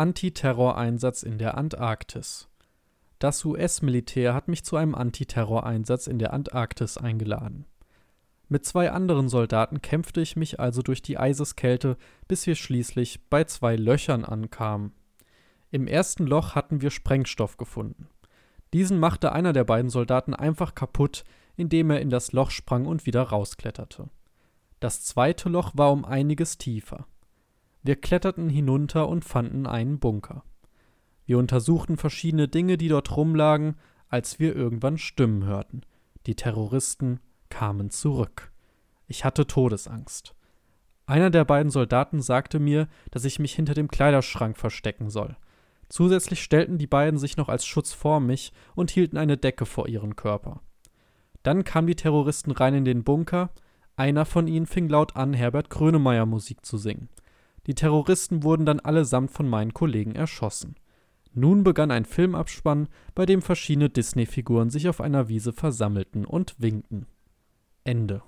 Antiterroreinsatz in der Antarktis. Das US-Militär hat mich zu einem Antiterroreinsatz in der Antarktis eingeladen. Mit zwei anderen Soldaten kämpfte ich mich also durch die Eiseskälte, bis wir schließlich bei zwei Löchern ankamen. Im ersten Loch hatten wir Sprengstoff gefunden. Diesen machte einer der beiden Soldaten einfach kaputt, indem er in das Loch sprang und wieder rauskletterte. Das zweite Loch war um einiges tiefer. Wir kletterten hinunter und fanden einen Bunker. Wir untersuchten verschiedene Dinge, die dort rumlagen, als wir irgendwann Stimmen hörten. Die Terroristen kamen zurück. Ich hatte Todesangst. Einer der beiden Soldaten sagte mir, dass ich mich hinter dem Kleiderschrank verstecken soll. Zusätzlich stellten die beiden sich noch als Schutz vor mich und hielten eine Decke vor ihren Körper. Dann kamen die Terroristen rein in den Bunker, einer von ihnen fing laut an, Herbert Grönemeyer Musik zu singen. Die Terroristen wurden dann allesamt von meinen Kollegen erschossen. Nun begann ein Filmabspann, bei dem verschiedene Disney-Figuren sich auf einer Wiese versammelten und winkten. Ende